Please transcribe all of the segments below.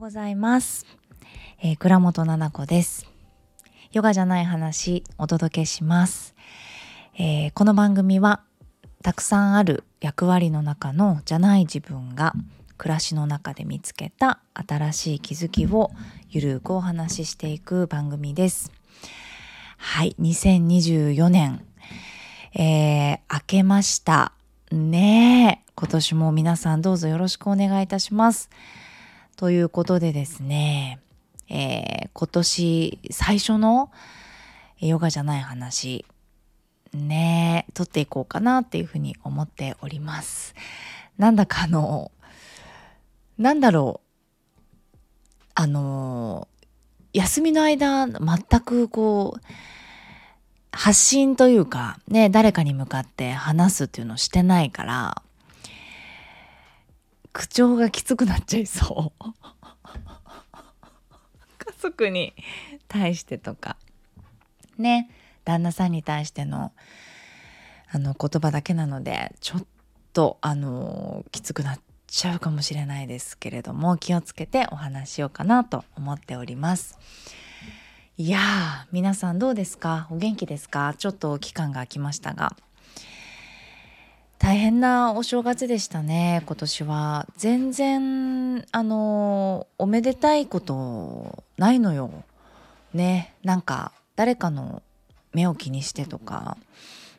ございます、えー倉本々子です。ヨガじゃない話お届けします、えーこの番組はたくさんある役割の中のじゃない自分が暮らしの中で見つけた新しい気づきをゆるくお話ししていく番組です。はい2024年えー明けました。ねえ今年も皆さんどうぞよろしくお願いいたします。ということでですね、えー今年最初のヨガじゃない話ね撮っていこうかなっていうふうに思っております。なんだかあのなんだろう。あの休みの間全くこう発信というかね誰かに向かって話すっていうのをしてないから口調がきつくなっちゃいそう。家族に対してとか。ね。旦那さんに対してのあの言葉だけなのでちょっとあのきつくなっちゃうかもしれないですけれども気をつけてお話ししようかなと思っております。いやー皆さんどうですか？お元気ですか？ちょっと期間が空きましたが。大変なお正月でしたね今年は。全然あのおめでたいことないのよ。ねなんか誰かの目を気にしてとか。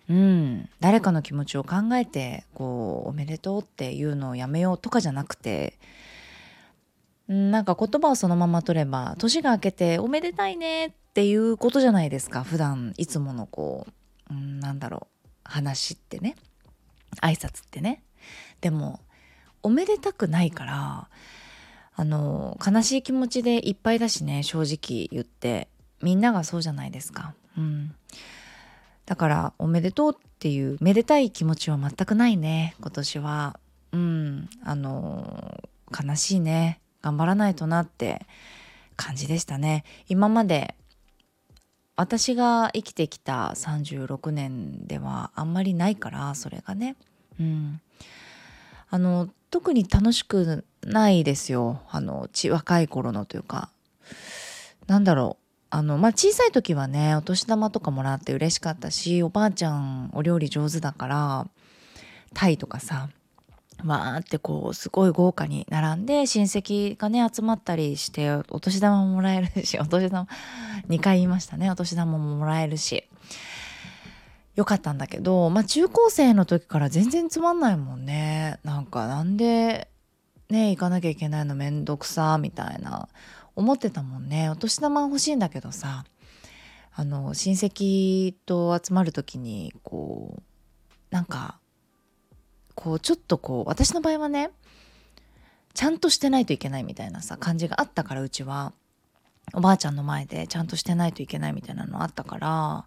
うん誰かの気持ちを考えてこうおめでとうっていうのをやめようとかじゃなくて。なんか言葉をそのまま取れば年が明けておめでたいねっていうことじゃないですか普段いつものこう、うん、なんだろう話ってね。挨拶ってね。でもおめでたくないからあの悲しい気持ちでいっぱいだしね正直言って。みんながそうじゃないですか。うん。だからおめでとうっていうめでたい気持ちは全くないね今年は。うん。あの悲しいね。頑張らないとなって感じでしたね。今まで私が生きてきた36年ではあんまりないからそれがね。うん。あの特に楽しくないですよ。あの若い頃のというか。なんだろう。あのまあ小さい時はねお年玉とかもらって嬉しかったしおばあちゃんお料理上手だからタイとかさわーってこうすごい豪華に並んで親戚がね集まったりしてお年玉ももらえるしお年玉2回言いましたね。お年玉ももらえるし。よかったんだけどまあ中高生の時から全然つまんないもんね。なんかなんでね行かなきゃいけないのめんどくさみたいな。思ってたもんね。お年玉欲しいんだけどさあの親戚と集まる時にこうなんかこうちょっとこう私の場合はねちゃんとしてないといけないみたいなさ感じがあったからうちは。おばあちゃんの前でちゃんとしてないといけないみたいなのあったから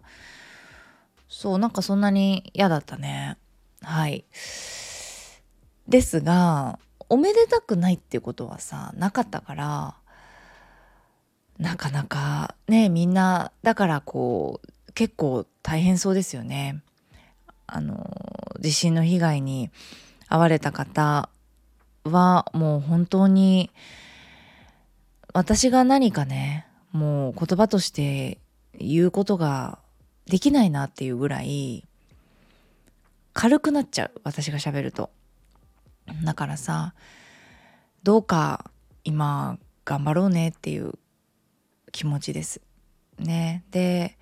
そうなんかそんなに嫌だったね。はい。ですがおめでたくないっていうことはさなかったからなかなかねみんなだからこう結構大変そうですよね。あの地震の被害に遭われた方はもう本当に私が何かねもう言葉として言うことができないなっていうぐらい軽くなっちゃう私が喋ると。だからさどうか今頑張ろうねっていう気持ちです。ね。で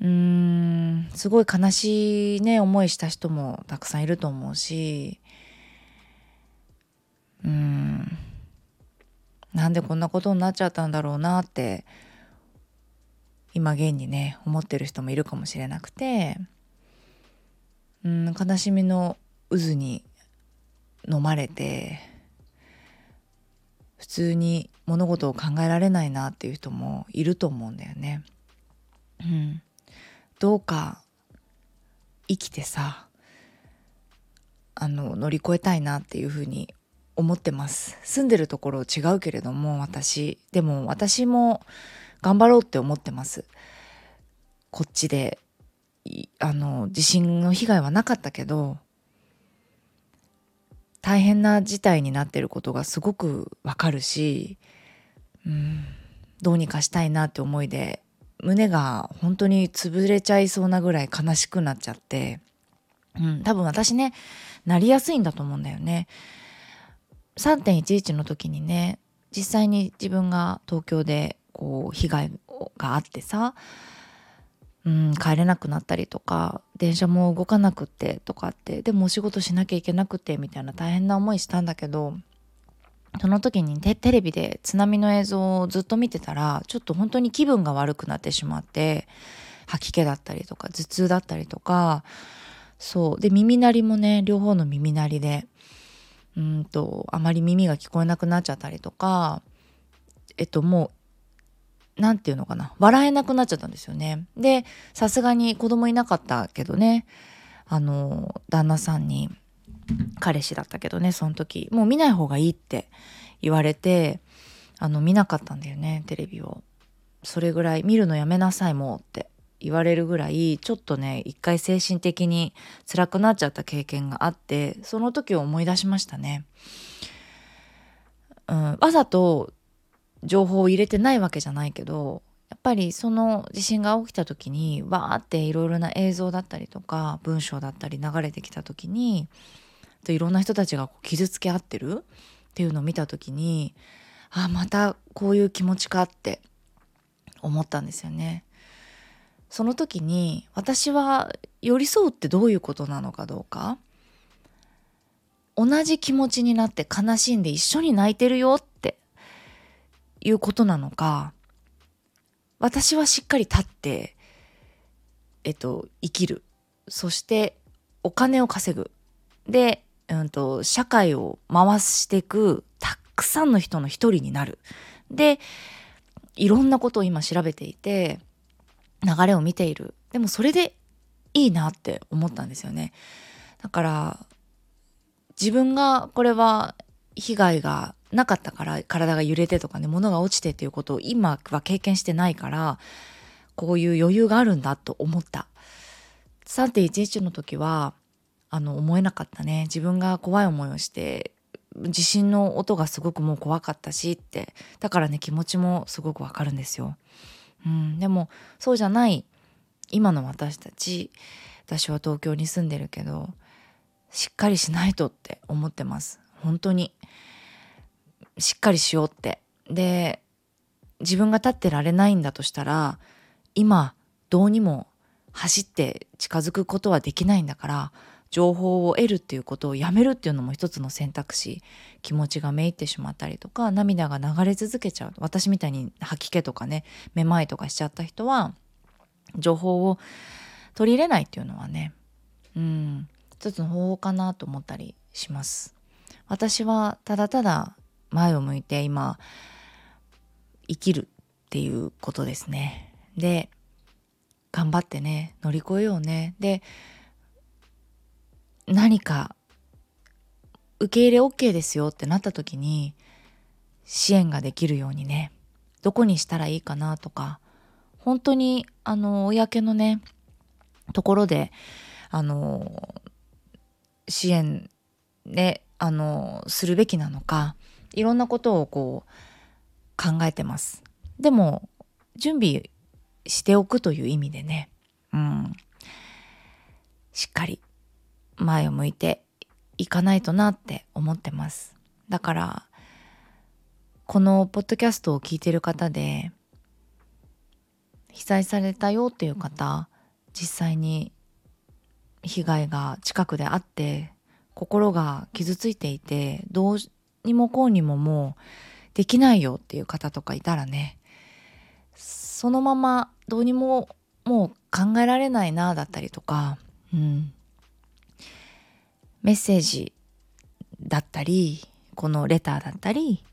うーんすごい悲しいね思いした人もたくさんいると思うしうーんなんでこんなことになっちゃったんだろうなって今現にね思ってる人もいるかもしれなくてうん悲しみの渦に飲まれて普通に物事を考えられないなっていう人もいると思うんだよね。うん、どうか生きてさあの乗り越えたいなっていうふうに思ってます。住んでるところ違うけれども私。でも私も頑張ろうって思ってますこっちであの地震の被害はなかったけど大変な事態になってることがすごくわかるし、うん、どうにかしたいなって思いで胸が本当に潰れちゃいそうなぐらい悲しくなっちゃって、うん、多分私ねなりやすいんだと思うんだよね。3.11の時にね実際に自分が東京でこう被害があってさ、うん、帰れなくなったりとか電車も動かなくってとかってでもお仕事しなきゃいけなくてみたいな大変な思いしたんだけどその時にテレビで津波の映像をずっと見てたらちょっと本当に気分が悪くなってしまって吐き気だったりとか頭痛だったりとかそうで耳鳴りもね両方の耳鳴りでうんとあまり耳が聞こえなくなっちゃったりとかえっともう何て言うのかな。笑えなくなっちゃったんですよね。でさすがに子供いなかったけどね。あの旦那さんに彼氏だったけどねその時。もう見ない方がいいって言われてあの見なかったんだよねテレビを。それぐらい見るのやめなさいもうって言われるぐらいちょっとね一回精神的に辛くなっちゃった経験があってその時を思い出しましたね、うん、わざと情報を入れてないわけじゃないけどやっぱりその地震が起きた時にわーっていろいろな映像だったりとか文章だったり流れてきた時にといろんな人たちが傷つけ合ってるっていうのを見た時にあまたこういう気持ちかって思ったんですよね。その時に私は寄り添うってどういうことなのかどうか同じ気持ちになって悲しんで一緒に泣いてるよっていうことなのか私はしっかり立ってえっと生きるそしてお金を稼ぐでうんと、社会を回していくたくさんの人の一人になる。で、いろんなことを今調べていて、流れを見ている。でもそれでいいなって思ったんですよね。だから、自分がこれは被害がなかったから体が揺れてとかね物が落ちてっていうことを今は経験してないからこういう余裕があるんだと思った。3.11の時はあの思えなかったね。自分が怖い思いをして地震の音がすごくもう怖かったしって。だからね気持ちもすごくわかるんですよ。うん、でもそうじゃない今の私たち私は東京に住んでるけどしっかりしないとって思ってます。本当に。しっかりしようって。で自分が立ってられないんだとしたら今どうにも走って近づくことはできないんだから情報を得るっていうことをやめるっていうのも一つの選択肢。気持ちがめいってしまったりとか涙が流れ続けちゃう。私みたいに吐き気とかねめまいとかしちゃった人は情報を取り入れないっていうのはねうん一つの方法かなと思ったりします。私はただただ前を向いて今生きるっていうことですね。で頑張ってね乗り越えようね。で何か受け入れ OK ですよってなった時に支援ができるようにねどこにしたらいいかなとか本当にあの公のねところであの支援であのするべきなのかいろんなことをこう考えてます。でも準備しておくという意味でね。うん。しっかり前を向いていかないとなって思ってます。だから、このポッドキャストを聞いてる方で、被災されたよっていう方、実際に被害が近くであって、心が傷ついていて、どうにもこうにももうできないよっていう方とかいたらね、そのままどうにももう考えられないなだったりとか、うん、メッセージだったりこのレターだったり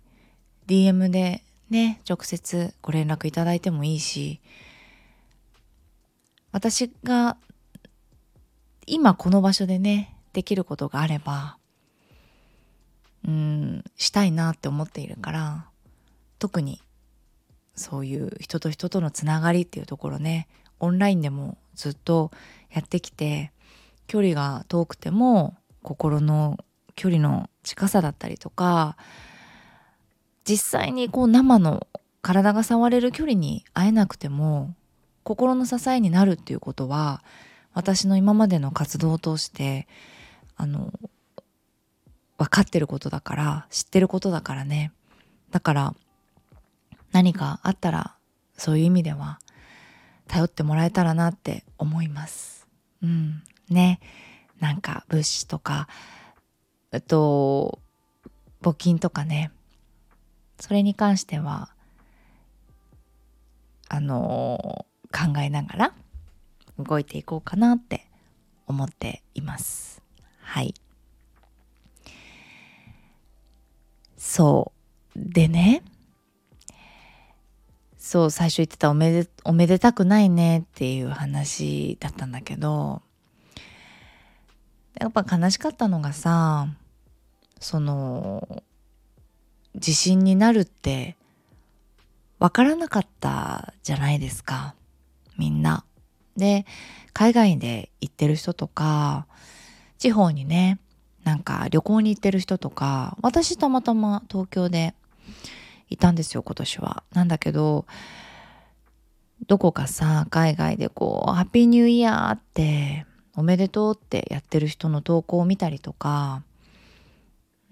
DM でね直接ご連絡いただいてもいいし私が今この場所でねできることがあればうんしたいなって思っているから特にそういう人と人とのつながりっていうところねオンラインでもずっとやってきて距離が遠くても心の距離の近さだったりとか実際にこう生の体が触れる距離に会えなくても心の支えになるっていうことは私の今までの活動を通してあの分かってることだから知ってることだからね。だから何かあったらそういう意味では頼ってもらえたらなって思います。うん。ね。なんか物資とかえっと募金とかね。それに関してはあの考えながら動いていこうかなって思っています。はい。そう。でね。そう最初言ってたおめでおめでたくないねっていう話だったんだけど。やっぱ悲しかったのがさその地震になるってわからなかったじゃないですか。みんな。で海外で行ってる人とか地方にねなんか旅行に行ってる人とか私たまたま東京でいたんですよ今年は。なんだけどどこかさ海外でこう「ハッピーニューイヤー」って「おめでとう」ってやってる人の投稿を見たりとか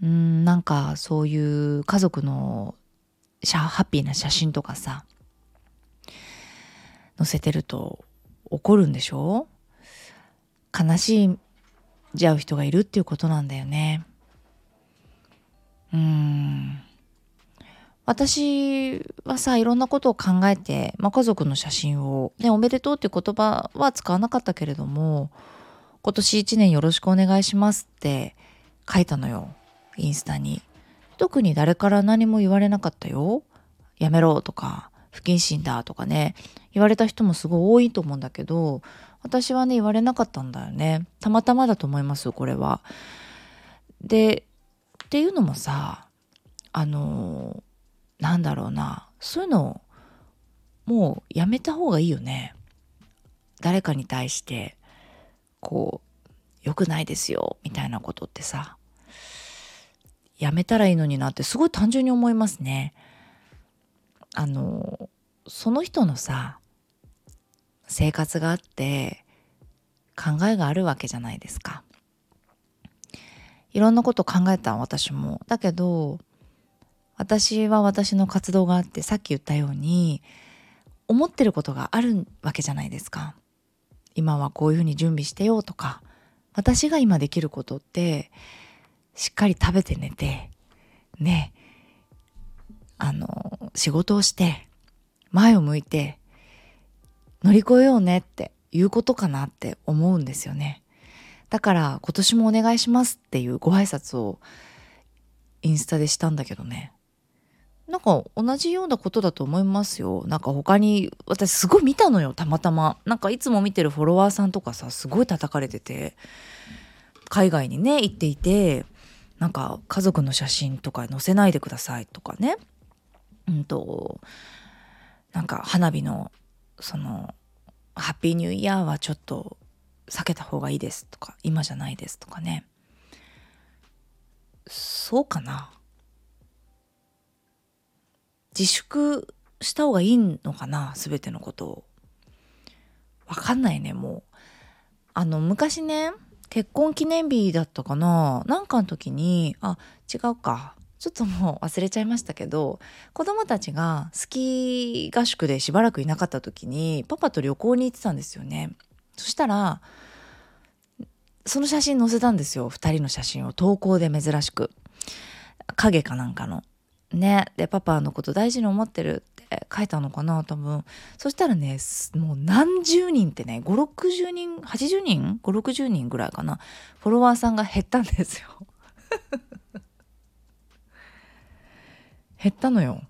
うんなんかそういう家族のハッピーな写真とかさ載せてると怒るんでしょ？悲しいじゃう人がいるっていうことなんだよね。うん私はさいろんなことを考えて、まあ、家族の写真を、ね「おめでとう」っていう言葉は使わなかったけれども「今年一年よろしくお願いします」って書いたのよインスタに。特に誰から何も言われなかったよ。やめろとか不謹慎だとかね言われた人もすごい多いと思うんだけど私はね言われなかったんだよねたまたまだと思いますこれは。でっていうのもさあのなんだろうなそういうのもうやめた方がいいよね。誰かに対してこう良くないですよみたいなことってさやめたらいいのになってすごい単純に思いますね。あのその人のさ生活があって考えがあるわけじゃないですか。いろんなこと考えた私も。だけど私は私の活動があってさっき言ったように思ってることがあるわけじゃないですか。今はこういうふうに準備してよとか私が今できることってしっかり食べて寝てねあの仕事をして前を向いて乗り越えようねっていうことかなって思うんですよね。だから今年もお願いしますっていうご挨拶をインスタでしたんだけどね。なんか同じようなことだと思いますよ。なんか他に私すごい見たのよたまたま。なんかいつも見てるフォロワーさんとかさすごい叩かれてて海外にね行っていてなんか家族の写真とか載せないでくださいとかねうんとなんか花火のそのハッピーニューイヤーはちょっと避けた方がいいですとか今じゃないですとかね。そうかな。自粛した方がいいのかな全てのことを。わかんないねもう。あの昔ね結婚記念日だったかな。なんかの時にあ違うか。ちょっともう忘れちゃいましたけど子供たちがスキー合宿でしばらくいなかった時にパパと旅行に行ってたんですよね。そしたらその写真載せたんですよ。2人の写真を。投稿で珍しく。影かなんかの。ね。でパパのこと大事に思ってるって書いたのかな多分。そしたらねもう何十人ってね560人80人？560人ぐらいかな。フォロワーさんが減ったんですよ。減ったのよ。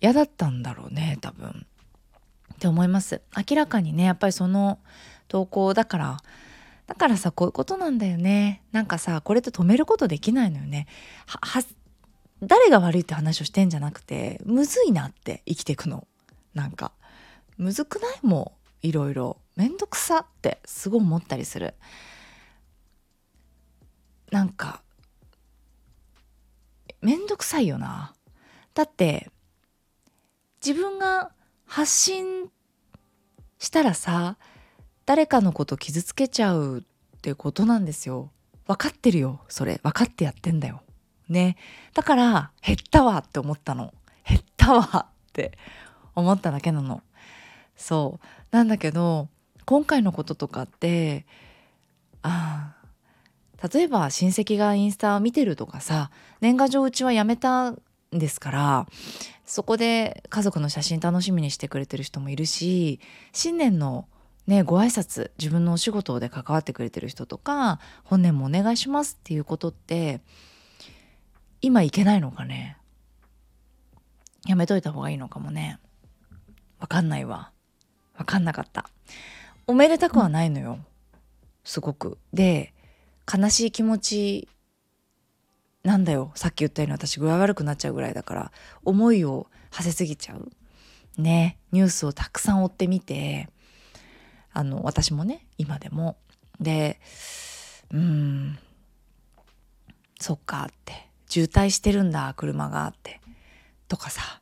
嫌だったんだろうね多分。って思います。明らかにねやっぱりその投稿だからだからさこういうことなんだよね。なんかさこれって止めることできないのよね。は誰が悪いって話をしてんじゃなくてむずいなって生きていくの。なんかむずくないもういろいろ。めんどくさってすごい思ったりする。なんかめんどくさいよな。だって自分が発信したらさ誰かのこと傷つけちゃうってことなんですよ。分かってるよそれ。分かってやってんだよ。ね。だから減ったわって思ったの。減ったわって思っただけなの。そう。なんだけど今回のこととかってああ例えば親戚がインスタを見てるとかさ年賀状うちはやめたんですからそこで家族の写真楽しみにしてくれてる人もいるし新年のねご挨拶自分のお仕事で関わってくれてる人とか本年もお願いしますっていうことって今いけないのかね？やめといた方がいいのかもね？わかんないわ。わかんなかった。おめでたくはないのよ。すごく。で悲しい気持ちなんだよ。さっき言ったように私具合悪くなっちゃうぐらいだから。思いを馳せすぎちゃう。ね。ニュースをたくさん追ってみて。あの私もね今でも。でうん。そっかって。渋滞してるんだ車がって。とかさ。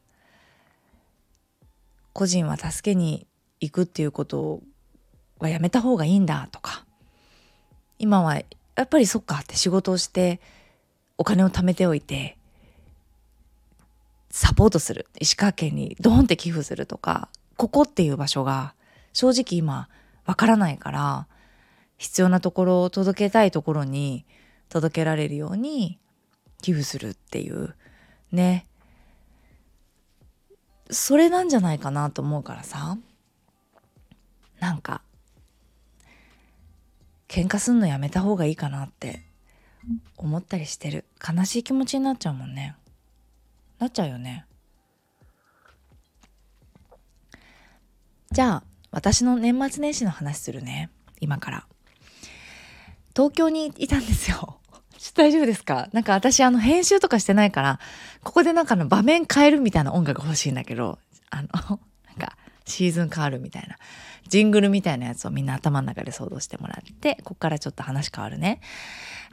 個人は助けに行くっていうことはやめた方がいいんだとか。今はやっぱりそっかって仕事をしてお金を貯めておいてサポートする。石川県にドーンって寄付するとかここっていう場所が正直今わからないから必要なところを届けたいところに届けられるように寄付するっていう。ね。それなんじゃないかなと思うからさ。なんか喧嘩すんのやめた方がいいかなって思ったりしてる。悲しい気持ちになっちゃうもんね。なっちゃうよね。じゃあ私の年末年始の話するね。今から。東京にいたんですよ。大丈夫ですか？なんか私あの編集とかしてないから、ここでなんかの場面変えるみたいな音楽欲しいんだけど、あの、なんかシーズン変わるみたいな、ジングルみたいなやつをみんな頭の中で想像してもらって、ここからちょっと話変わるね。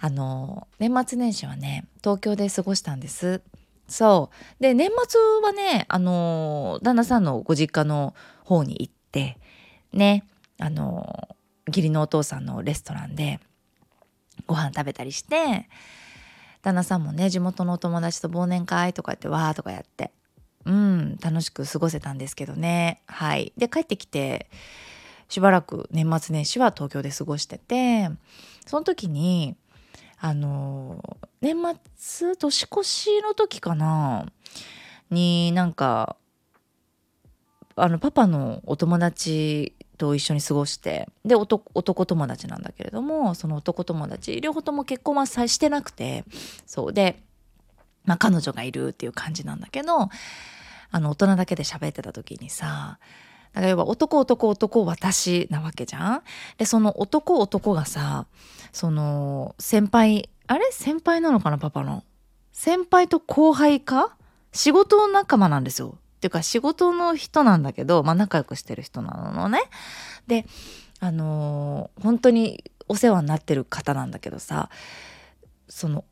あの、年末年始はね、東京で過ごしたんです。そう。で、年末はね、あの、旦那さんのご実家の方に行って、ね、あの、義理のお父さんのレストランで、ご飯食べたりして旦那さんもね地元のお友達と忘年会とかやってわーとかやってうん楽しく過ごせたんですけどねはいで帰ってきてしばらく年末年始は東京で過ごしててその時にあの年末年越しの時かなになんかあのパパのお友達と一緒に過ごしてで男友達なんだけれどもその男友達両方とも結婚はさしてなくてそうで、まあ、彼女がいるっていう感じなんだけどあの大人だけで喋ってた時にさだから要は男男男私なわけじゃん。でその男男がさその先輩あれ？先輩なのかなパパの？先輩と後輩か？仕事仲間なんですよ。っていうか仕事の人なんだけど、まあ仲良くしてる人なのね。で、あのー、本当にお世話になってる方なんだけどさ、その、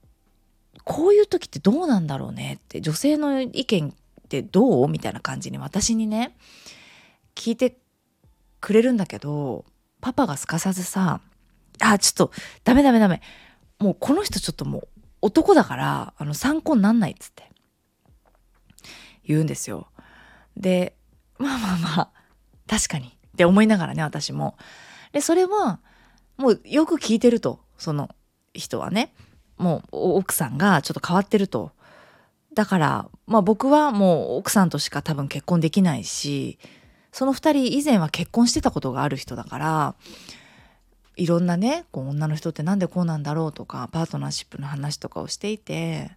こういう時ってどうなんだろうね？って女性の意見ってどう？みたいな感じに私にね聞いてくれるんだけどパパがすかさずさ「あちょっとダメダメダメもうこの人ちょっともう男だからあの参考になんない」っつって言うんですよ。で、まあまあまあ、確かにって思いながらね、私も。で、それは、もうよく聞いてると、その人はね。もう奥さんがちょっと変わってると。だから、まあ僕はもう奥さんとしか多分結婚できないし、その二人以前は結婚してたことがある人だから、いろんなね、こう女の人ってなんでこうなんだろうとか、パートナーシップの話とかをしていて、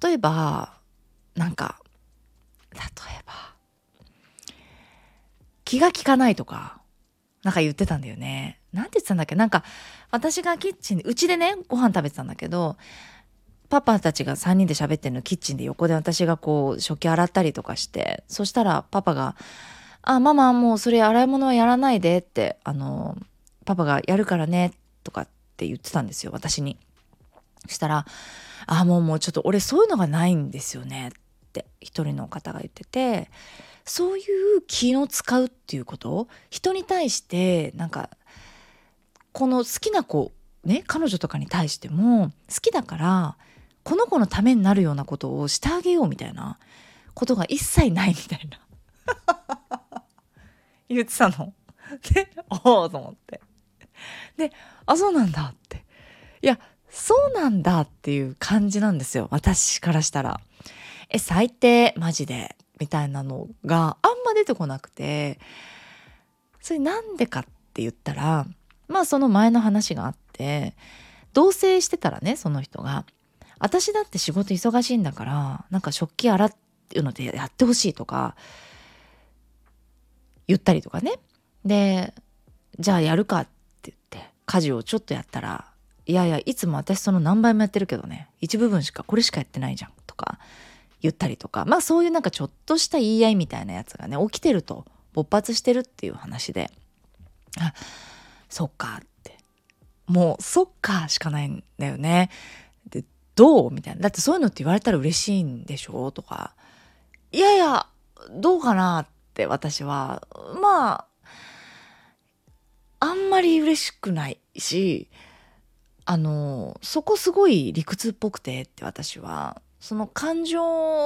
例えば、なんか、例えば気が利かないとかなんか言ってたんだよね。なんて言ってたんだっけ？なんか私がキッチンでうちでねご飯食べてたんだけどパパたちが3人で喋ってるのキッチンで横で私がこう食器洗ったりとかしてそしたらパパが「あママもうそれ洗い物はやらないで」ってあのパパがやるからねとかって言ってたんですよ私に。したら「あもうもうちょっと俺そういうのがないんですよね」って一人の方が言っててそういう気の使うっていうこと？人に対してなんかこの好きな子ね彼女とかに対しても好きだからこの子のためになるようなことをしてあげようみたいなことが一切ないみたいな 言ってたの。でおおと思って。であそうなんだっていやそうなんだっていう感じなんですよ私からしたら。え最低マジでみたいなのがあんま出てこなくてそれなんでかって言ったらまあその前の話があって同棲してたらねその人が私だって仕事忙しいんだからなんか食器洗うのでやってほしいとか言ったりとかね。でじゃあやるかって言って家事をちょっとやったらいやいやいつも私その何倍もやってるけどね一部分しかこれしかやってないじゃんとか言ったりとか。まあそういうなんかちょっとした言い合いみたいなやつがね起きてると勃発してるっていう話で。あそっかって。もうそっかしかないんだよね。どう？みたいな。だってそういうのって言われたら嬉しいんでしょ？とか。いやいやどうかなって私は。まああんまり嬉しくないしあのそこすごい理屈っぽくてって私は。その感情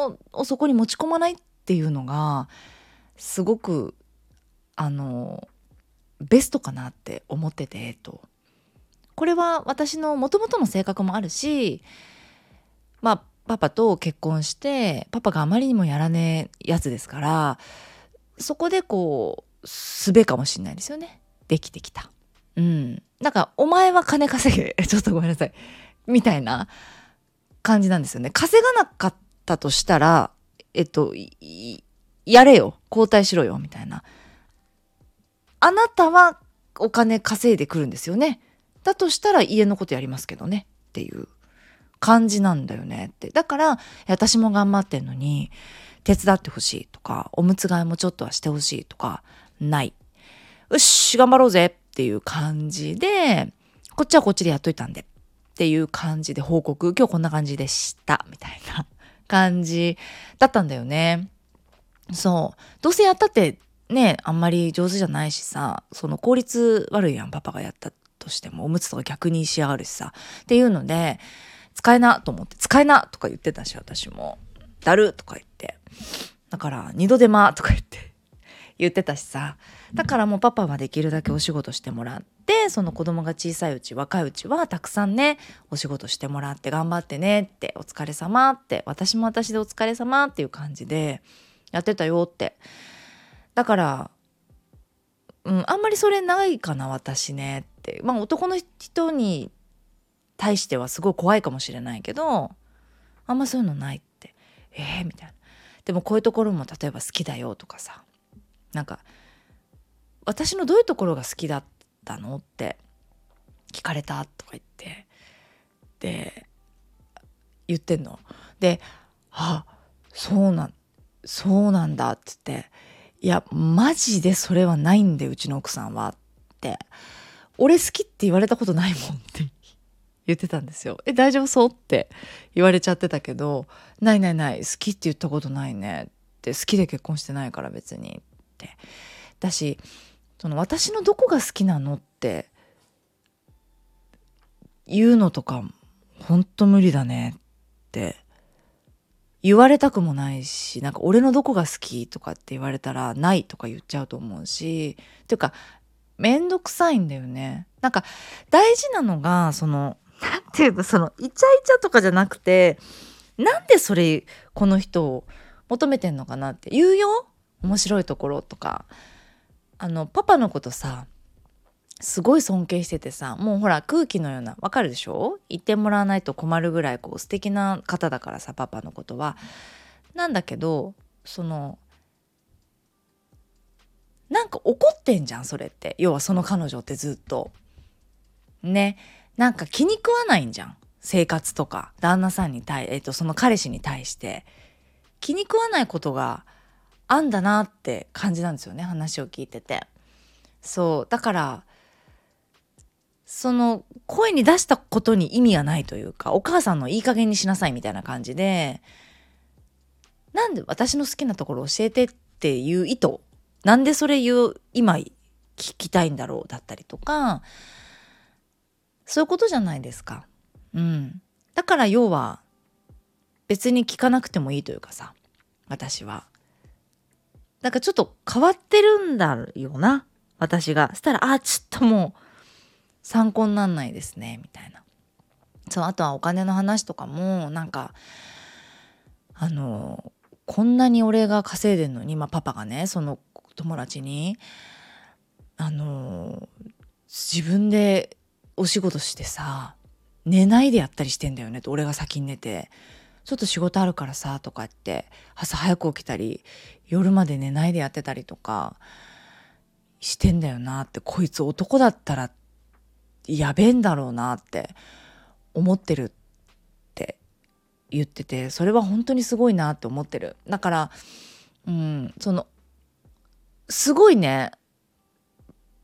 をそこに持ち込まないっていうのがすごくあのベストかなって思っててと。これは私のもともとの性格もあるしまあパパと結婚してパパがあまりにもやらねえやつですからそこでこうすべかもしんないですよねできてきた。うん。なんかお前は金稼げ ちょっとごめんなさいみたいな感じなんですよね。稼がなかったとしたらえっとやれよ交代しろよみたいな。あなたはお金稼いでくるんですよね。だとしたら家のことやりますけどねっていう感じなんだよねって。だから私も頑張ってんのに手伝ってほしいとかおむつ替えもちょっとはしてほしいとかない。よし頑張ろうぜっていう感じでこっちはこっちでやっといたんでっていう感じで報告今日こんな感じでしたみたいな 感じだったんだよね。そうどうせやったってねあんまり上手じゃないしさその効率悪いやんパパがやったとしてもおむつとか逆に仕上がるしさっていうので使えなと思って使えなとか言ってたし私も。だるとか言って。だから二度手間とか言って。言ってたしさ。だからもうパパはできるだけお仕事してもらってその子供が小さいうち若いうちはたくさんねお仕事してもらって頑張ってねってお疲れ様って私も私でお疲れ様っていう感じでやってたよって。だからうんあんまりそれないかな私ねって。まあ男の人に対してはすごい怖いかもしれないけどあんまそういうのないって。えー、みたいな。でもこういうところも例えば好きだよとかさ。なんか私のどういうところが好きだったのって聞かれたとか言って。で言ってんの。で「あそうなんそうなんだ」っつって「いやマジでそれはないんでうちの奥さんは」って「俺好きって言われたことないもん」って。言っ言ってたんですよ。え大丈夫そう？って言われちゃってたけど「ないないない好きって言ったことないね」って好きで結婚してないから別にって。だしその私のどこが好きなのって言うのとかほんと無理だねって言われたくもないしなんか俺のどこが好きとかって言われたらないとか言っちゃうと思うしっていうかめんどくさいんだよね。なんか大事なのがそのなんていうのそのイチャイチャとかじゃなくてなんでそれこの人を求めてんのかなって言うよ？面白いところとか。あのパパのことさすごい尊敬しててさもうほら空気のようなわかるでしょ？言ってもらわないと困るぐらいこう素敵な方だからさパパのことは。なんだけどそのなんか怒ってんじゃんそれって。要はその彼女ってずっと。ね。なんか気に食わないんじゃん。生活とか。旦那さんに対えっとその彼氏に対して。気に食わないことがあんだなって感じなんですよね。話を聞いてて。そう。だからその声に出したことに意味がないというかお母さんのいい加減にしなさいみたいな感じでなんで私の好きなところ教えてっていう意図。なんでそれ言う今聞きたいんだろうだったりとかそういうことじゃないですか。うん、だから要は別に聞かなくてもいいというかさ私は。だかちょっと変わってるんだよな私が。したらあちょっともう参考になんないですねみたいなそうあとはお金の話とかもなんかあのこんなに俺が稼いでんのに、まあ、パパがねその友達にあの自分でお仕事してさ寝ないでやったりしてんだよね。と俺が先に寝て。ちょっと仕事あるからさとかって朝早く起きたり夜まで寝ないでやってたりとかしてんだよなって。こいつ男だったらやべえんだろうなって思ってるって言っててそれは本当にすごいなって思ってる。だからうんそのすごいね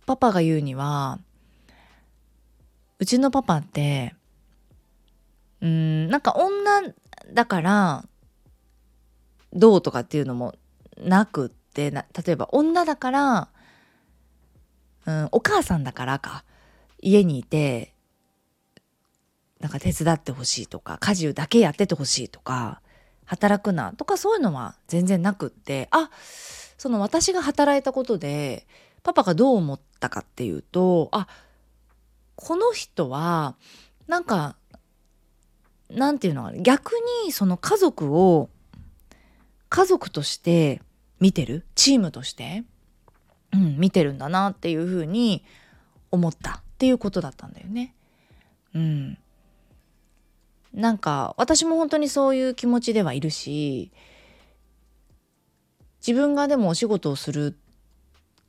パパが言うにはうちのパパってうんなんか女だからどうとかっていうのもなくって例えば女だから、うん、お母さんだからか家にいてなんか手伝ってほしいとか家事だけやっててほしいとか働くなとかそういうのは全然なくってあその私が働いたことでパパがどう思ったかっていうとあこの人はなんかなんていうのかな逆にその家族を家族として見てる？チームとして、うん、見てるんだなっていうふうに思ったっていうことだったんだよね。うん。なんか私も本当にそういう気持ちではいるし自分がでもお仕事をする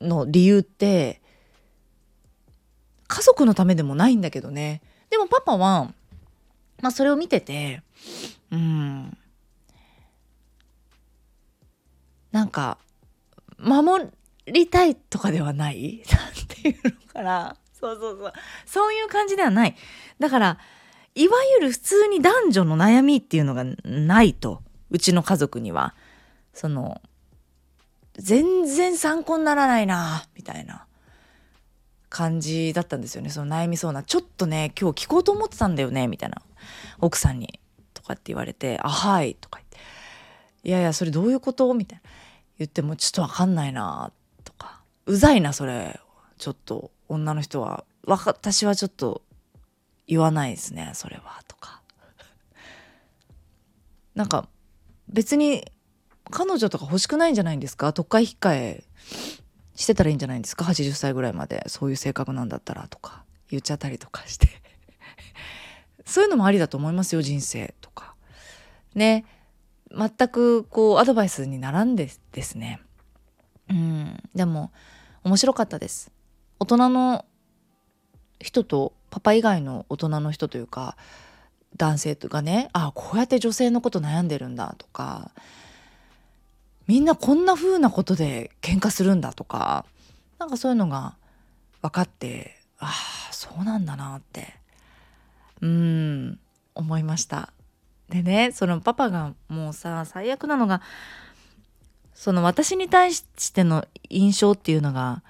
の理由って家族のためでもないんだけどね。でもパパは、まあ、それを見ててうん。なんか守りたいとかではない？なんていうのかな。そうそうそう。そういう感じではない。だからいわゆる普通に男女の悩みっていうのがないと。うちの家族には。その全然参考にならないなみたいな。感じだったんですよね。その悩みそうなちょっとね今日聞こうと思ってたんだよねみたいな。奥さんにとかって言われて「あはい」とか言って「いやいやそれどういうこと?」みたいな。言ってもちょっと分かんないなとか「うざいなそれ。ちょっと。女の人は。私はちょっと言わないですねそれはとか。なんか別に彼女とか欲しくないんじゃないんですか？特会引っ換えしてたらいいんじゃないんですか？80歳ぐらいまで。そういう性格なんだったらとか。言っちゃったりとかして。そういうのもありだと思いますよ人生とか。ね。全くこうアドバイスにならんでですね。うん。でも面白かったです。大人の人とパパ以外の大人の人というか男性がね。ああこうやって女性のこと悩んでるんだとか。みんなこんな風なことで喧嘩するんだとかなんかそういうのが分かってああそうなんだなってうーん思いましたでねそのパパがもうさ最悪なのがその私に対しての印象っていうのが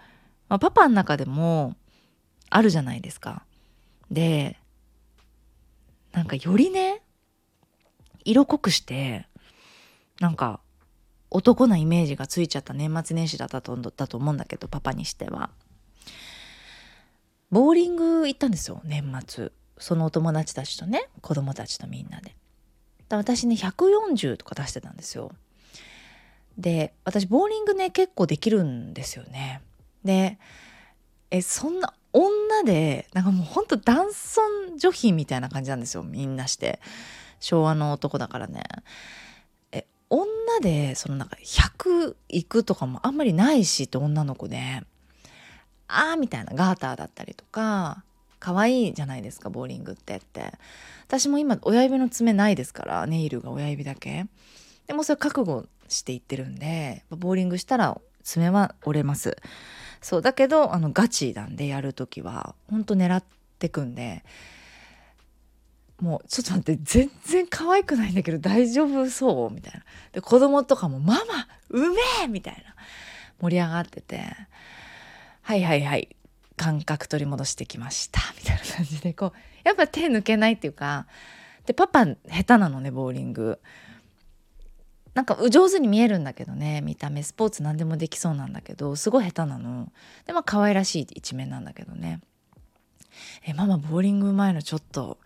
まあ、パパの中でもあるじゃないですか。でなんかよりね色濃くしてなんか男なイメージがついちゃった年末年始だったとだと思うんだけどパパにしては。ボーリング行ったんですよ年末そのお友達たちとね子供たちとみんなで。私ね140とか出してたんですよ。で私ボーリングね結構できるんですよね。でえそんな女でなんかもうほんと男尊女卑みたいな感じなんですよみんなして昭和の男だからね女でそのなんか100いくとかもあんまりないしって女の子であーみたいなガーターだったりとか可愛いじゃないですかボーリングってって。私も今親指の爪ないですからネイルが親指だけ。でもそれ覚悟していってるんでボーリングしたら爪は折れます。そうだけどあのガチなんでやる時は本当狙ってくんでもうちょっと待って全然可愛くないんだけど大丈夫そう？みたいな。で子供とかも「ママうめえ!」みたいな。盛り上がってて「はいはいはい。感覚取り戻してきました」みたいな感じでこうやっぱ手抜けないっていうか。でパパ下手なのねボーリング。なんか上手に見えるんだけどね見た目。スポーツ何でもできそうなんだけどすごい下手なの。でまあ可愛らしい一面なんだけどね。えママボーリングうまいのちょっと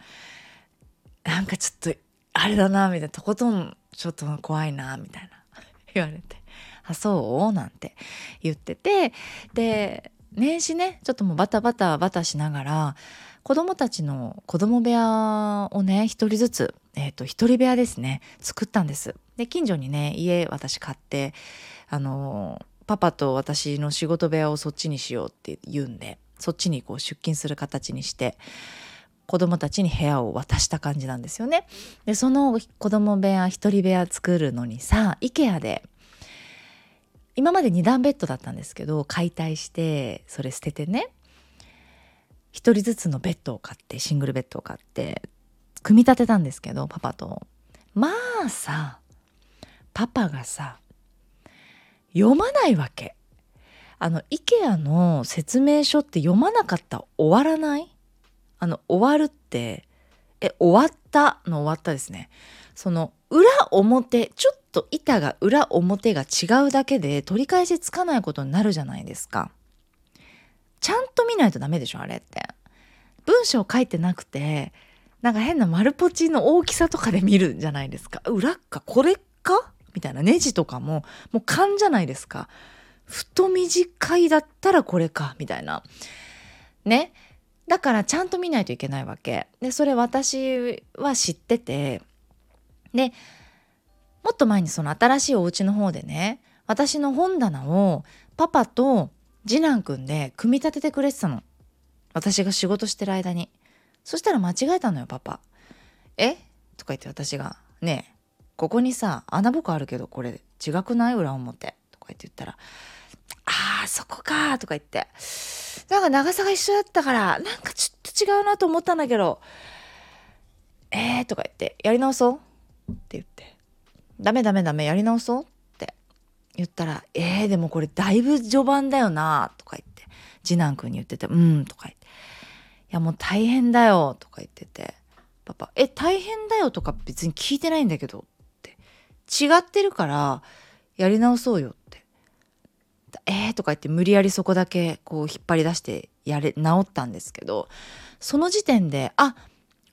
なんかちょっとあれだなみたいなとことんちょっと怖いなみたいな 言われて「あそう?」なんて言っててで年始ねちょっともうバタバタバタしながら子供たちの子供部屋をね一人ずつえ、ー、と一人部屋ですね作ったんですで近所にね家私買ってあのパパと私の仕事部屋をそっちにしようって言うんでそっちにこう出勤する形にして子供たちに部屋を渡した感じなんですよね。でその子供部屋一人部屋作るのにさ IKEA で今まで2段ベッドだったんですけど解体してそれ捨ててね一人ずつのベッドを買ってシングルベッドを買って組み立てたんですけどパパと。まあさパパがさ読まないわけ。あの IKEA の説明書って読まなかったら終わらない？あの終わるってえ終わったの終わったですね。その裏表ちょっと板が裏表が違うだけで取り返しつかないことになるじゃないですか。ちゃんと見ないとダメでしょあれって。文章書いてなくてなんか変な丸ポチの大きさとかで見るじゃないですか。裏かこれか？みたいな。ネジとかももう勘じゃないですか。太短いだったらこれかみたいな。ね。だからちゃんと見ないといけないわけ。でそれ私は知ってて。でもっと前にその新しいお家の方でね私の本棚をパパと次男くんで組み立ててくれてたの。私が仕事してる間に。そしたら間違えたのよパパ。え？とか言って私が「ねえここにさ穴ぼこあるけどこれ違くない？裏表」とか言って言ったら「あーそこか」とか言って。なんか長さが一緒だったから、なんかちょっと違うなと思ったんだけど、えーとか言って、やり直そう？って言って、ダメダメダメ、やり直そう？って。言ったら、えーでもこれだいぶ序盤だよなとか言って、次男くんに言ってて、うんとか言って、いやもう大変だよとか言ってて、パパ、え、大変だよとか別に聞いてないんだけど。って、違ってるからやり直そうよ。えーとか言って無理やりそこだけこう引っ張り出してやれ治ったんですけどその時点であ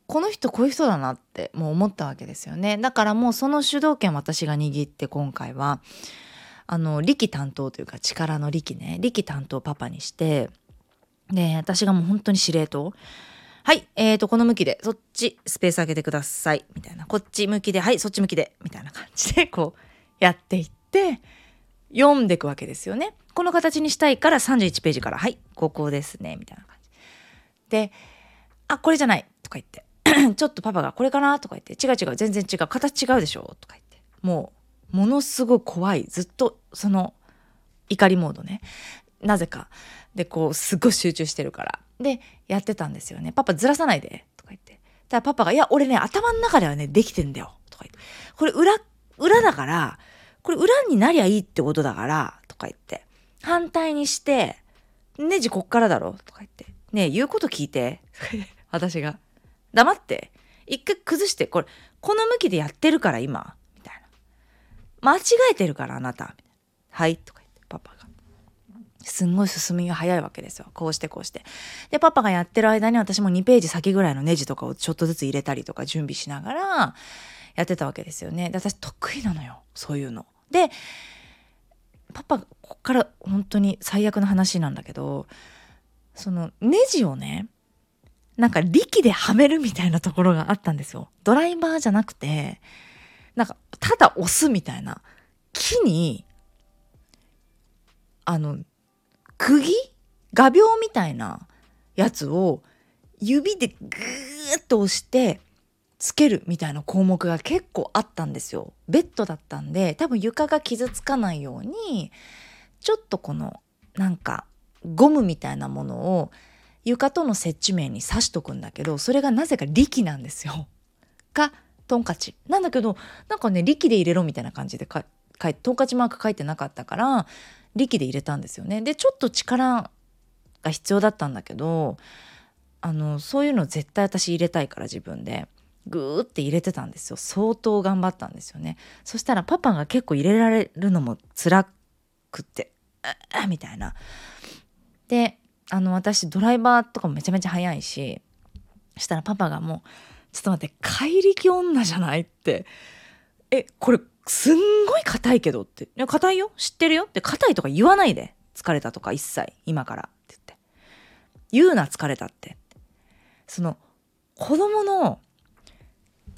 この人こういう人だなってもう思ったわけですよね。だからもうその主導権私が握って今回はあの力担当というか力の力ね力担当パパにしてで私がもう本当に司令塔はいえーとこの向きでそっちスペース開けてくださいみたいな。こっち向きではいそっち向きでみたいな感じでこうやっていって読んでいくわけですよね。この形にしたいから31ページから、はい、ここですね、みたいな感じ。で、あ、これじゃないとか言って、ちょっとパパがこれかなとか言って、違う違う、全然違う、形違うでしょとか言って、もう、ものすごい怖い、ずっとその怒りモードね。なぜか。で、こう、すごい集中してるから。で、やってたんですよね。パパずらさないで、とか言って。ただパパが、いや、俺ね、頭の中ではね、できてんだよ、とか言って。これ裏、裏だから、これ裏になりゃいいってことだから、とか言って。反対にして、ネジこっからだろ？とか言って。ねえ、言うこと聞いて？私が。黙って。一回崩して、これ、この向きでやってるから今。みたいな。間違えてるからあなた。はい。とか言って、パパが。すんごい進みが早いわけですよ。こうしてこうして。で、パパがやってる間に私も2ページ先ぐらいのネジとかをちょっとずつ入れたりとか準備しながらやってたわけですよね。で、私得意なのよ。そういうの。でパパこっから本当に最悪な話なんだけどそのネジをねなんか力ではめるみたいなところがあったんですよ。ドライバーじゃなくてなんかただ押すみたいな木にあの釘？画鋲みたいなやつを指でグーッと押してつけるみたいな項目が結構あったんですよ。ベッドだったんで多分床が傷つかないようにちょっとこのなんかゴムみたいなものを床との接地面に刺しとくんだけどそれがなぜか力なんですよ。がトンカチなんだけどなんかね力で入れろみたいな感じでか書いトンカチマーク書いてなかったから力で入れたんですよね。でちょっと力が必要だったんだけどあのそういうの絶対私入れたいから自分でグーって入れてたんですよ。相当頑張ったんですよね。そしたらパパが結構入れられるのも辛くって「みたいな。であの私ドライバーとかもめちゃめちゃ速いしそしたらパパがもう「ちょっと待って怪力女じゃない?」って「えこれすんごい硬いけど」って「硬いよ。知ってるよ」って硬いとか言わないで。疲れたとか一切。今から。って言って。言うな疲れたって。その子供の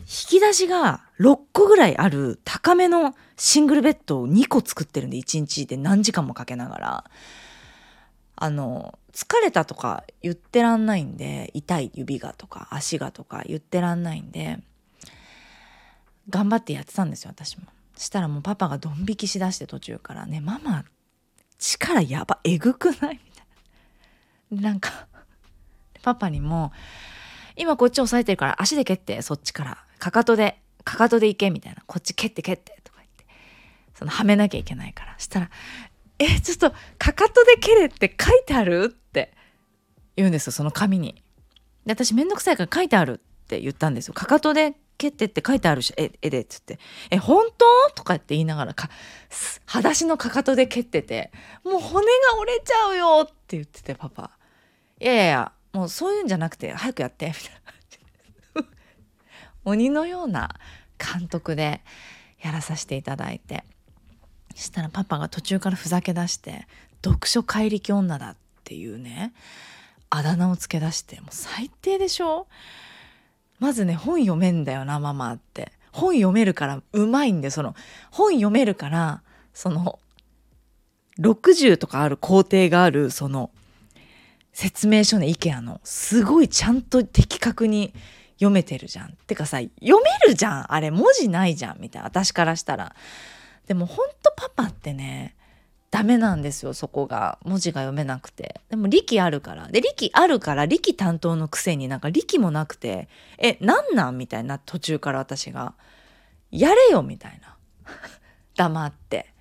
引き出しが6個ぐらいある高めのシングルベッドを2個作ってるんで1日で何時間もかけながらあの疲れたとか言ってらんないんで痛い指がとか足がとか言ってらんないんで頑張ってやってたんですよ私も。したらもうパパがドン引きしだして途中からねママ力やばえぐくないみたいな。なんかパパにも今こっち押さえてるから足で蹴ってそっちからかかとでかかとで行けみたいなこっち蹴って蹴ってとか言ってそのはめなきゃいけないからしたら「えちょっとかかとで蹴れって書いてある?」って言うんですよその紙に。で私めんどくさいから書いてあるって言ったんですよ。かかとで蹴ってって書いてあるし絵絵でっつって「え本当?」とかって言いながらか裸足のかかとで蹴ってて「もう骨が折れちゃうよ」って言っててパパ「いやいやいやもうそういうんじゃなくて早くやってみたいな鬼のような監督でやらさせていただいて。そしたらパパが途中からふざけ出して読書怪力女だっていうねあだ名をつけ出してもう最低でしょ？まずね本読めんだよなママって。本読めるからうまいんでその本読めるからその60とかある工程があるその説明書ね IKEA のすごいちゃんと的確に読めてるじゃん。てかさ読めるじゃん。あれ文字ないじゃん。みたいな。私からしたら。でもほんとパパってねダメなんですよ。そこが。文字が読めなくて。でも力あるから。で力あるから力担当のくせになんか力もなくて。えなんなん？みたいな。途中から私が。やれよみたいな。黙って。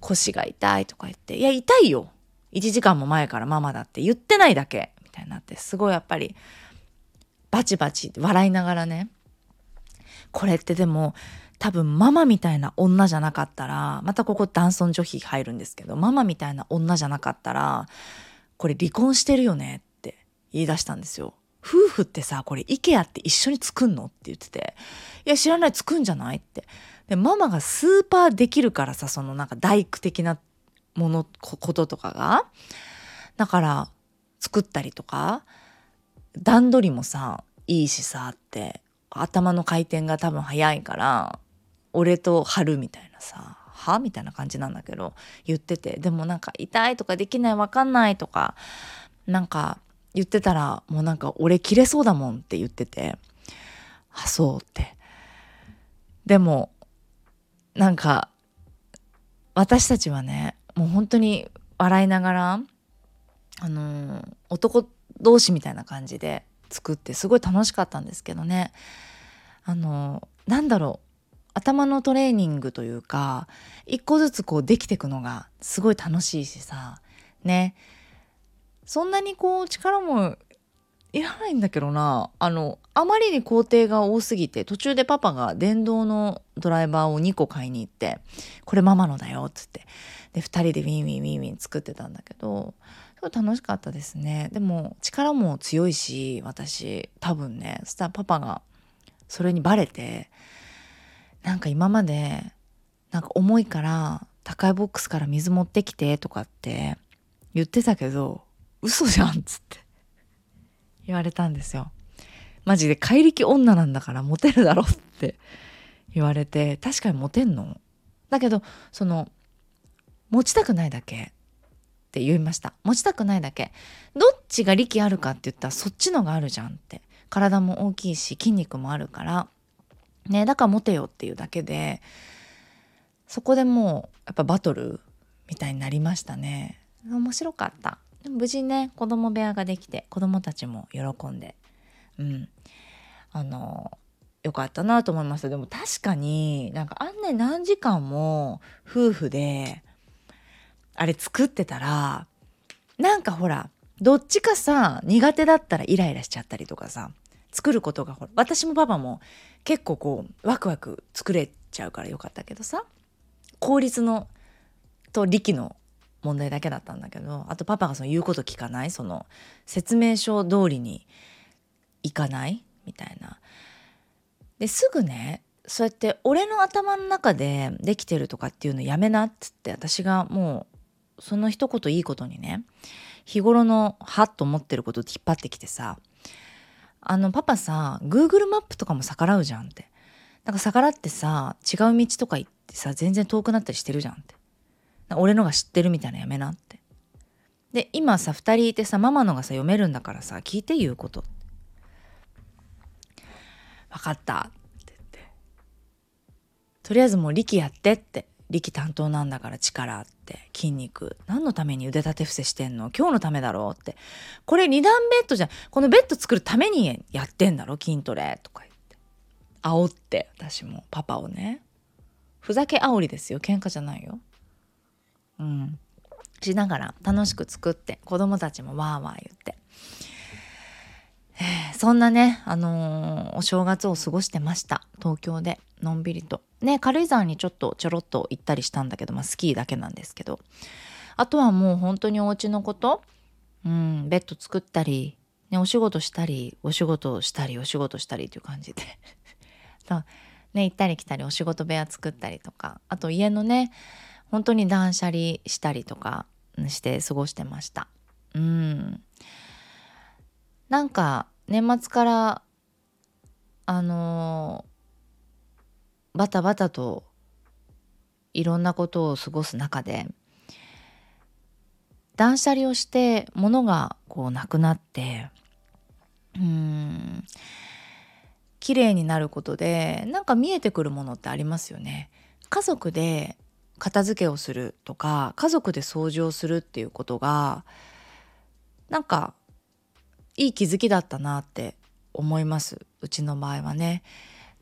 腰が痛いとか言って。いや痛いよ。1時間も前からママだって言ってないだけ。みたいになって。すごいやっぱりバチバチ笑いながらねこれってでも多分ママみたいな女じゃなかったらまたここ男尊女卑入るんですけどママみたいな女じゃなかったらこれ離婚してるよねって言い出したんですよ。夫婦ってさこれ IKEA って一緒に作んのって言ってて「いや知らない作んじゃない?」ってでママがスーパーできるからさそのなんか大工的なものこととかがだから作ったりとか段取りもさいいしさって頭の回転が多分早いから俺と春みたいなさは？みたいな感じなんだけど言ってて。でもなんか痛いとかできないわかんないとかなんか言ってたらもうなんか俺切れそうだもんって言ってて。あそうって。でもなんか私たちはねもう本当に笑いながらあの男同士みたいな感じで作ってすごい楽しかったんですけどね。あのなんだろう。頭のトレーニングというか一個ずつこうできていくのがすごい楽しいしさ。ね。そんなにこう力もいらないんだけどな。あのあまりに工程が多すぎて途中でパパが電動のドライバーを2個買いに行って「これママのだよ」っつって。で2人でウィンウィンウィンウィン作ってたんだけど楽しかったですね。でも力も強いし私多分ねそしたらパパがそれにバレてなんか今までなんか重いから高いボックスから水持ってきてとかって言ってたけど嘘じゃんっつって言われたんですよ。マジで怪力女なんだからモテるだろって言われて確かにモテんの。だけどその持ちたくないだけ。って言いました。持ちたくないだけ。どっちが力あるかって言ったらそっちのがあるじゃんって。体も大きいし筋肉もあるから。ねだからモテよっていうだけで。そこでもうやっぱバトルみたいになりましたね。面白かった。でも無事ね子供部屋ができて子供たちも喜んで。うん。あのよかったなと思いました。でも確かになんかあんね何時間も夫婦であれ作ってたらなんかほらどっちかさ苦手だったらイライラしちゃったりとかさ作ることがほら私もパパも結構こうワクワク作れちゃうからよかったけどさ効率のと力の問題だけだったんだけどあとパパがその言うこと聞かない？その説明書通りにいかない？みたいな。ですぐねそうやって俺の頭の中でできてるとかっていうのやめなっつって私がもうその一言いいことにね日頃のはっと思ってることって引っ張ってきてさあのパパさ Google マップとかも逆らうじゃんって。なんか逆らってさ違う道とか行ってさ全然遠くなったりしてるじゃんって。俺のが知ってるみたいなやめなって。で今さ2人いてさママのがさ読めるんだからさ聞いて言うこと分かったって言って。とりあえずもう力やってって。力担当なんだから力って。筋肉。何のために腕立て伏せしてんの？今日のためだろうって。これ二段ベッドじゃん。このベッド作るためにやってんだろ？筋トレとか言って。煽って私も。パパをね。ふざけ煽りですよ。喧嘩じゃないよ。うん。しながら楽しく作って子供たちもわーわー言って。そんなね、あのー、お正月を過ごしてました。東京で。のんびりと。ね軽井沢にちょっとちょろっと行ったりしたんだけど、まあ、スキーだけなんですけど。あとはもう本当にお家のこと、うん、ベッド作ったり、ね、お仕事したりお仕事したりお仕事したりっていう感じで。ね行ったり来たりお仕事部屋作ったりとか。あと家のね本当に断捨離したりとかして過ごしてました。うん。なんか年末からあの、バタバタといろんなことを過ごす中で断捨離をして物がこうなくなってうん綺麗になることでなんか見えてくるものってありますよね。家族で片付けをするとか家族で掃除をするっていうことがなんかいい気づきだったなって思いますうちの場合はね。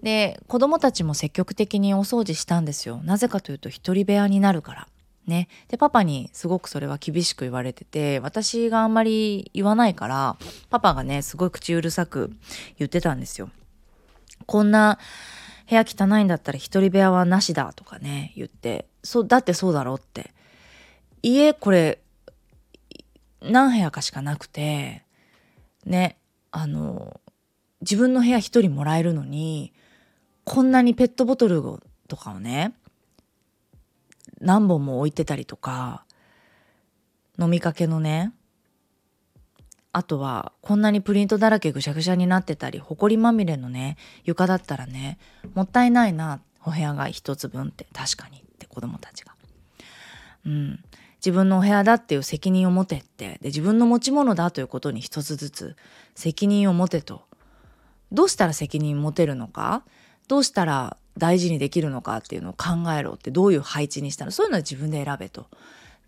で子供たちも積極的にお掃除したんですよ。なぜかというと一人部屋になるから。ね。でパパにすごくそれは厳しく言われてて私があんまり言わないからパパがねすごい口うるさく言ってたんですよ。こんな部屋汚いんだったら一人部屋はなしだとかね言って。そうだってそうだろうって。家これ何部屋かしかなくてね。あの自分の部屋一人もらえるのにこんなにペットボトルとかをね何本も置いてたりとか飲みかけのねあとはこんなにプリントだらけぐしゃぐしゃになってたりほこりまみれのね床だったらねもったいないなお部屋が一つ分って確かにって子供たちが。うん、自分のお部屋だっていう責任を持てってで自分の持ち物だということに一つずつ責任を持てとどうしたら責任持てるのかどうしたら大事にできるのかっていうのを考えろってどういう配置にしたらそういうのは自分で選べと。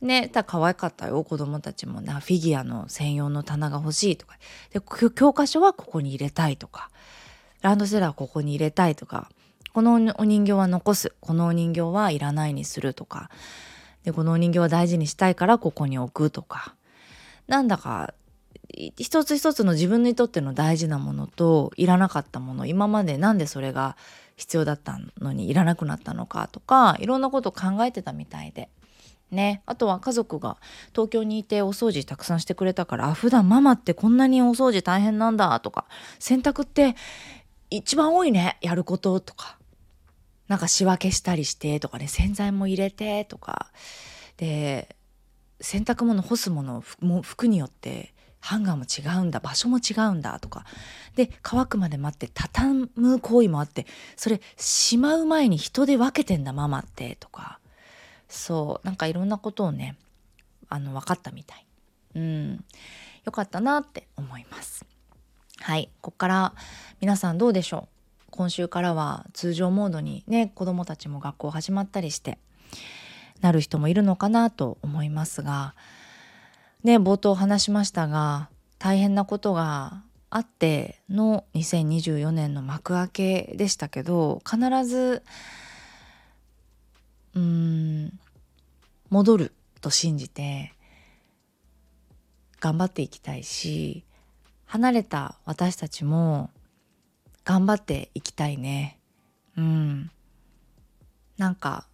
ね、だ可愛かったよ。子供たちもなフィギュアの専用の棚が欲しいとか。で教科書はここに入れたいとか。ランドセルはここに入れたいとか。このお人形は残す。このお人形はいらないにするとか。でこのお人形は大事にしたいからここに置くとか。なんだか一つ一つの自分にとっての大事なものといらなかったもの今までなんでそれが必要だったのにいらなくなったのかとかいろんなことを考えてたみたいで。ね、あとは家族が東京にいてお掃除たくさんしてくれたからあ普段ママってこんなにお掃除大変なんだとか洗濯って一番多いね。やることとか。なんか仕分けしたりしてとかね。洗剤も入れてとか。で洗濯物干すものも服によってハンガーも違うんだ場所も違うんだとか。で乾くまで待って畳む行為もあってそれしまう前に人で分けてんだママってとか。そうなんかいろんなことをねあの分かったみたい。うん。よかったなって思います。はい。こっから皆さんどうでしょう？今週からは通常モードにね子どもたちも学校始まったりしてなる人もいるのかなと思いますがね冒頭話しましたが大変なことがあっての2024年の幕開けでしたけど必ずうん戻ると信じて頑張っていきたいし離れた私たちも頑張っていきたいね。うん。なんか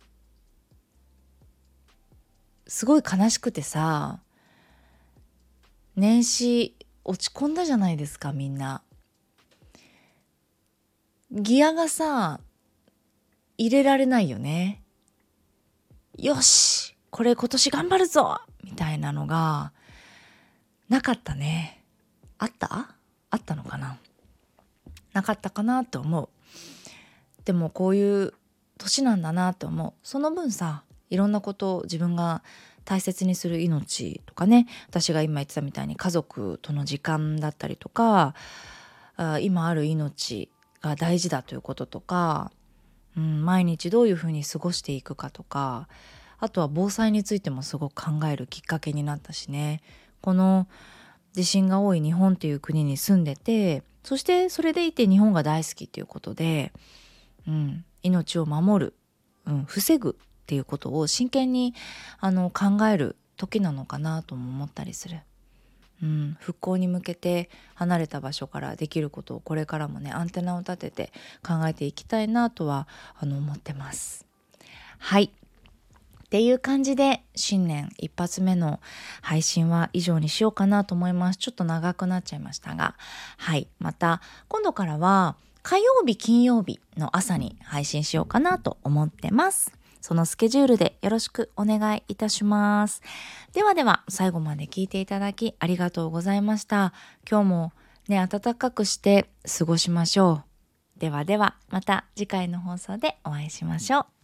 すごい悲しくてさ年始落ち込んだじゃないですかみんな。ギアがさ入れられないよね。よしこれ今年頑張るぞみたいなのがなかったね。あった？あったのかな？なかったかなと思う。でもこういう年なんだなって思う。その分さいろんなことを自分が大切にする命とかね私が今言ってたみたいに家族との時間だったりとかあ今ある命が大事だということとか、うん、毎日どういうふうに過ごしていくかとかあとは防災についてもすごく考えるきっかけになったしね。この地震が多い日本という国に住んでてそしてそれでいて日本が大好きっていうことで、うん、命を守る、うん、防ぐっていうことを真剣にあの考える時なのかなとも思ったりする。うん、復興に向けて離れた場所からできることをこれからもねアンテナを立てて考えていきたいなとはあの思ってます。はいっていう感じで新年一発目の配信は以上にしようかなと思います。ちょっと長くなっちゃいましたが。はい。また今度からは火曜日金曜日の朝に配信しようかなと思ってます。そのスケジュールでよろしくお願いいたします。ではでは最後まで聞いていただきありがとうございました。今日もね、暖かくして過ごしましょう。ではではまた次回の放送でお会いしましょう。